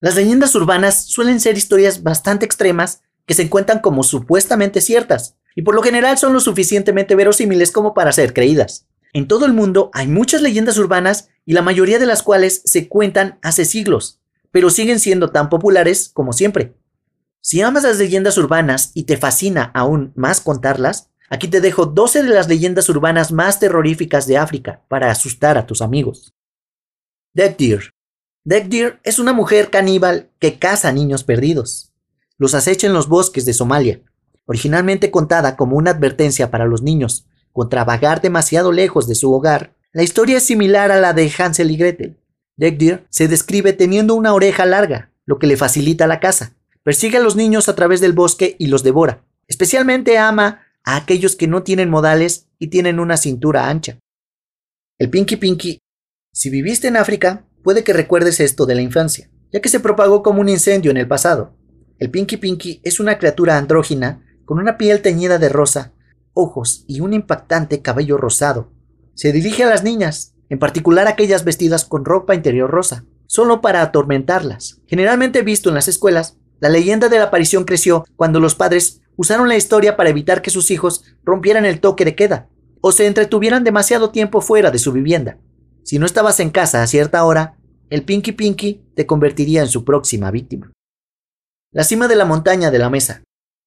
Las leyendas urbanas suelen ser historias bastante extremas que se encuentran como supuestamente ciertas, y por lo general son lo suficientemente verosímiles como para ser creídas. En todo el mundo hay muchas leyendas urbanas y la mayoría de las cuales se cuentan hace siglos, pero siguen siendo tan populares como siempre. Si amas las leyendas urbanas y te fascina aún más contarlas, aquí te dejo 12 de las leyendas urbanas más terroríficas de África para asustar a tus amigos. Dead Deer. Dead Deer es una mujer caníbal que caza niños perdidos. Los acecha en los bosques de Somalia originalmente contada como una advertencia para los niños contra vagar demasiado lejos de su hogar, la historia es similar a la de Hansel y Gretel. Deer se describe teniendo una oreja larga, lo que le facilita la caza. Persigue a los niños a través del bosque y los devora. Especialmente ama a aquellos que no tienen modales y tienen una cintura ancha. El Pinky Pinky. Si viviste en África, puede que recuerdes esto de la infancia, ya que se propagó como un incendio en el pasado. El Pinky Pinky es una criatura andrógina con una piel teñida de rosa, ojos y un impactante cabello rosado. Se dirige a las niñas, en particular aquellas vestidas con ropa interior rosa, solo para atormentarlas. Generalmente visto en las escuelas, la leyenda de la aparición creció cuando los padres usaron la historia para evitar que sus hijos rompieran el toque de queda o se entretuvieran demasiado tiempo fuera de su vivienda. Si no estabas en casa a cierta hora, el Pinky Pinky te convertiría en su próxima víctima. La cima de la montaña de la mesa.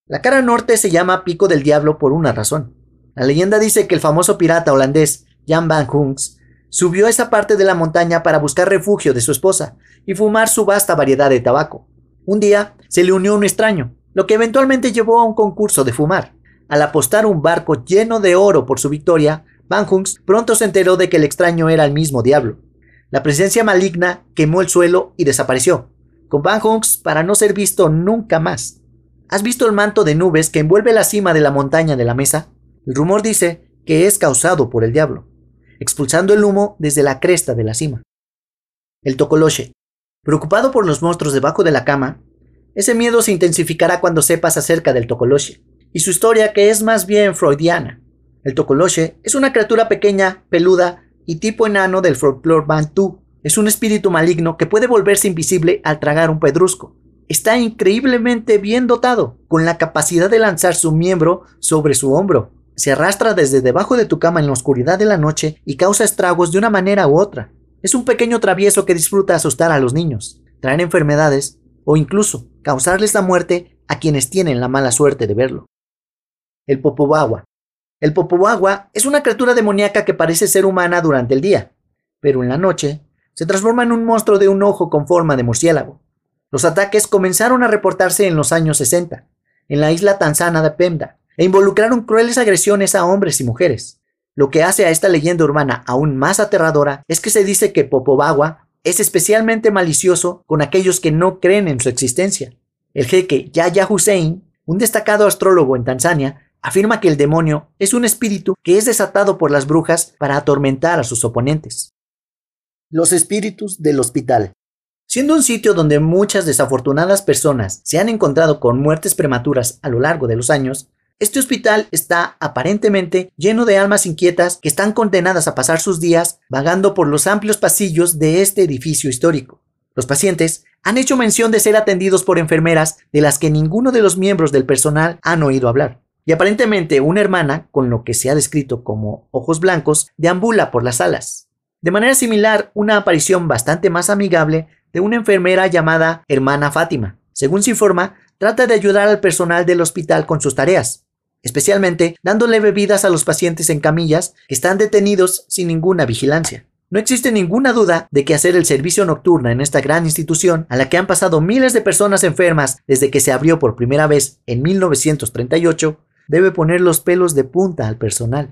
La cara norte se llama Pico del Diablo por una razón. La leyenda dice que el famoso pirata holandés Jan van Hunks subió a esa parte de la montaña para buscar refugio de su esposa y fumar su vasta variedad de tabaco. Un día se le unió un extraño, lo que eventualmente llevó a un concurso de fumar. Al apostar un barco lleno de oro por su victoria, Van Hunks pronto se enteró de que el extraño era el mismo diablo. La presencia maligna quemó el suelo y desapareció, con Van Hunks para no ser visto nunca más. ¿Has visto el manto de nubes que envuelve la cima de la montaña de la mesa? El rumor dice que es causado por el diablo, expulsando el humo desde la cresta de la cima. El tocoloche. Preocupado por los monstruos debajo de la cama, ese miedo se intensificará cuando sepas acerca del tocoloche y su historia que es más bien freudiana. El tocoloche es una criatura pequeña, peluda y tipo enano del folclore bantú. Es un espíritu maligno que puede volverse invisible al tragar un pedrusco está increíblemente bien dotado, con la capacidad de lanzar su miembro sobre su hombro. Se arrastra desde debajo de tu cama en la oscuridad de la noche y causa estragos de una manera u otra. Es un pequeño travieso que disfruta asustar a los niños, traer enfermedades o incluso causarles la muerte a quienes tienen la mala suerte de verlo. El Popobawa. El Popobawa es una criatura demoníaca que parece ser humana durante el día, pero en la noche se transforma en un monstruo de un ojo con forma de murciélago. Los ataques comenzaron a reportarse en los años 60, en la isla tanzana de Pemda, e involucraron crueles agresiones a hombres y mujeres. Lo que hace a esta leyenda urbana aún más aterradora es que se dice que Popobawa es especialmente malicioso con aquellos que no creen en su existencia. El jeque Yahya Hussein, un destacado astrólogo en Tanzania, afirma que el demonio es un espíritu que es desatado por las brujas para atormentar a sus oponentes. Los espíritus del hospital. Siendo un sitio donde muchas desafortunadas personas se han encontrado con muertes prematuras a lo largo de los años, este hospital está aparentemente lleno de almas inquietas que están condenadas a pasar sus días vagando por los amplios pasillos de este edificio histórico. Los pacientes han hecho mención de ser atendidos por enfermeras de las que ninguno de los miembros del personal han oído hablar. Y aparentemente una hermana, con lo que se ha descrito como ojos blancos, deambula por las salas. De manera similar, una aparición bastante más amigable de una enfermera llamada Hermana Fátima. Según se informa, trata de ayudar al personal del hospital con sus tareas, especialmente dándole bebidas a los pacientes en camillas que están detenidos sin ninguna vigilancia. No existe ninguna duda de que hacer el servicio nocturno en esta gran institución, a la que han pasado miles de personas enfermas desde que se abrió por primera vez en 1938, debe poner los pelos de punta al personal.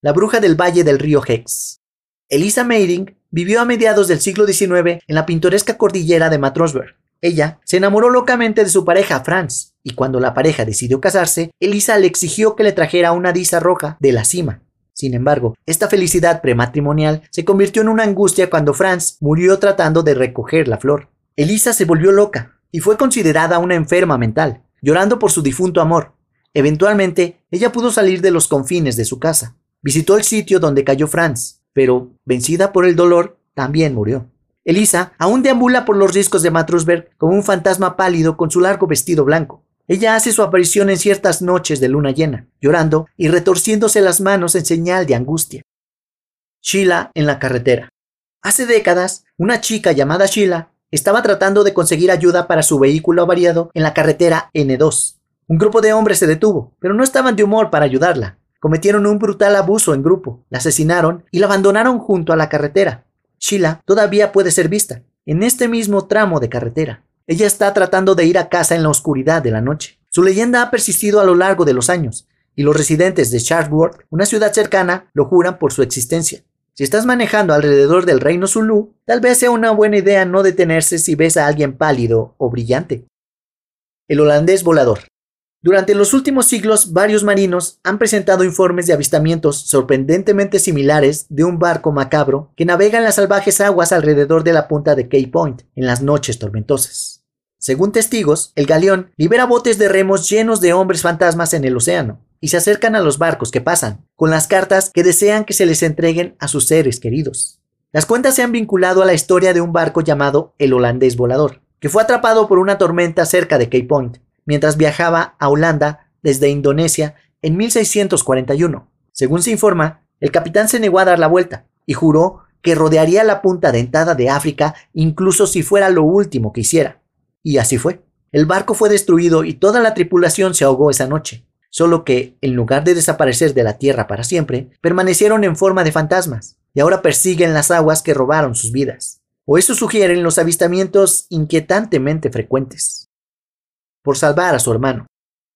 La bruja del Valle del Río Hex. Elisa Meiring vivió a mediados del siglo XIX en la pintoresca cordillera de Matrosberg. Ella se enamoró locamente de su pareja Franz, y cuando la pareja decidió casarse, Elisa le exigió que le trajera una disa roja de la cima. Sin embargo, esta felicidad prematrimonial se convirtió en una angustia cuando Franz murió tratando de recoger la flor. Elisa se volvió loca y fue considerada una enferma mental, llorando por su difunto amor. Eventualmente, ella pudo salir de los confines de su casa. Visitó el sitio donde cayó Franz, pero, vencida por el dolor, también murió. Elisa aún deambula por los riscos de Matrusberg como un fantasma pálido con su largo vestido blanco. Ella hace su aparición en ciertas noches de luna llena, llorando y retorciéndose las manos en señal de angustia. Sheila en la carretera. Hace décadas, una chica llamada Sheila estaba tratando de conseguir ayuda para su vehículo avariado en la carretera N2. Un grupo de hombres se detuvo, pero no estaban de humor para ayudarla. Cometieron un brutal abuso en grupo, la asesinaron y la abandonaron junto a la carretera. Sheila todavía puede ser vista, en este mismo tramo de carretera. Ella está tratando de ir a casa en la oscuridad de la noche. Su leyenda ha persistido a lo largo de los años, y los residentes de Chatsworth, una ciudad cercana, lo juran por su existencia. Si estás manejando alrededor del reino Zulu, tal vez sea una buena idea no detenerse si ves a alguien pálido o brillante. El holandés volador. Durante los últimos siglos, varios marinos han presentado informes de avistamientos sorprendentemente similares de un barco macabro que navega en las salvajes aguas alrededor de la punta de Cape Point en las noches tormentosas. Según testigos, el galeón libera botes de remos llenos de hombres fantasmas en el océano y se acercan a los barcos que pasan, con las cartas que desean que se les entreguen a sus seres queridos. Las cuentas se han vinculado a la historia de un barco llamado el holandés volador, que fue atrapado por una tormenta cerca de Cape Point mientras viajaba a Holanda desde Indonesia en 1641. Según se informa, el capitán se negó a dar la vuelta y juró que rodearía la punta dentada de África incluso si fuera lo último que hiciera. Y así fue. El barco fue destruido y toda la tripulación se ahogó esa noche, solo que, en lugar de desaparecer de la tierra para siempre, permanecieron en forma de fantasmas, y ahora persiguen las aguas que robaron sus vidas. O eso sugieren los avistamientos inquietantemente frecuentes por salvar a su hermano.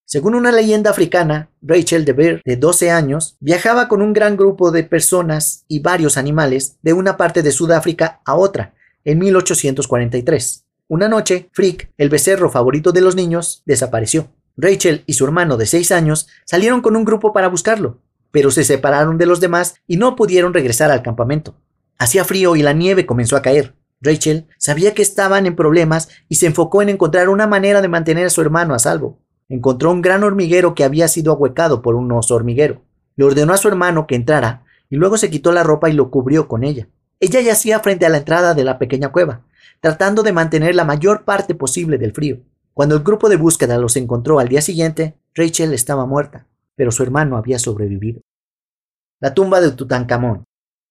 Según una leyenda africana, Rachel de Beer, de 12 años, viajaba con un gran grupo de personas y varios animales de una parte de Sudáfrica a otra, en 1843. Una noche, Frick, el becerro favorito de los niños, desapareció. Rachel y su hermano de 6 años salieron con un grupo para buscarlo, pero se separaron de los demás y no pudieron regresar al campamento. Hacía frío y la nieve comenzó a caer. Rachel sabía que estaban en problemas y se enfocó en encontrar una manera de mantener a su hermano a salvo. Encontró un gran hormiguero que había sido ahuecado por un oso hormiguero. Le ordenó a su hermano que entrara y luego se quitó la ropa y lo cubrió con ella. Ella yacía frente a la entrada de la pequeña cueva, tratando de mantener la mayor parte posible del frío. Cuando el grupo de búsqueda los encontró al día siguiente, Rachel estaba muerta, pero su hermano había sobrevivido. La tumba de Tutankamón.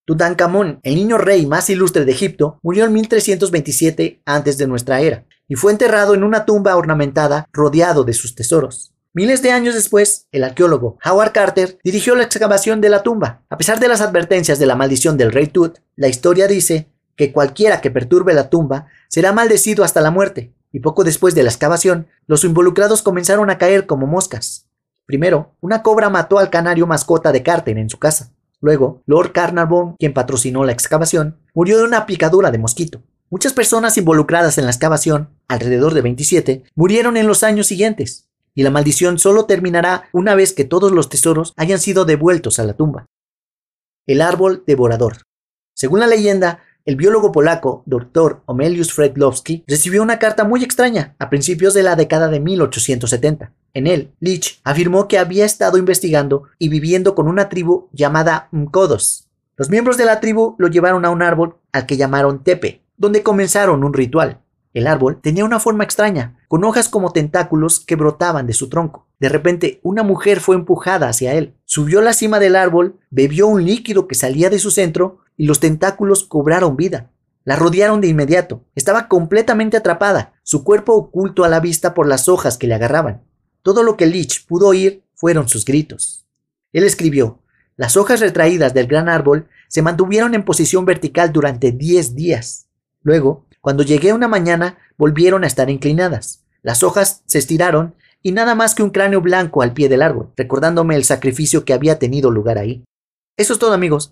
Tutankamón, el niño rey más ilustre de Egipto, murió en 1327 antes de nuestra era y fue enterrado en una tumba ornamentada rodeado de sus tesoros. Miles de años después, el arqueólogo Howard Carter dirigió la excavación de la tumba. A pesar de las advertencias de la maldición del rey Tut, la historia dice que cualquiera que perturbe la tumba será maldecido hasta la muerte, y poco después de la excavación, los involucrados comenzaron a caer como moscas. Primero, una cobra mató al canario mascota de Carter en su casa. Luego, Lord Carnarvon, quien patrocinó la excavación, murió de una picadura de mosquito. Muchas personas involucradas en la excavación, alrededor de 27, murieron en los años siguientes, y la maldición solo terminará una vez que todos los tesoros hayan sido devueltos a la tumba. El árbol devorador. Según la leyenda, el biólogo polaco Dr. Omelius Fredlowski recibió una carta muy extraña a principios de la década de 1870. En él, Leach afirmó que había estado investigando y viviendo con una tribu llamada Mkodos. Los miembros de la tribu lo llevaron a un árbol al que llamaron Tepe, donde comenzaron un ritual. El árbol tenía una forma extraña, con hojas como tentáculos que brotaban de su tronco. De repente, una mujer fue empujada hacia él. Subió a la cima del árbol, bebió un líquido que salía de su centro y los tentáculos cobraron vida. La rodearon de inmediato. Estaba completamente atrapada, su cuerpo oculto a la vista por las hojas que le agarraban. Todo lo que Leach pudo oír fueron sus gritos. Él escribió, las hojas retraídas del gran árbol se mantuvieron en posición vertical durante diez días. Luego, cuando llegué una mañana, volvieron a estar inclinadas. Las hojas se estiraron y nada más que un cráneo blanco al pie del árbol, recordándome el sacrificio que había tenido lugar ahí. Eso es todo amigos.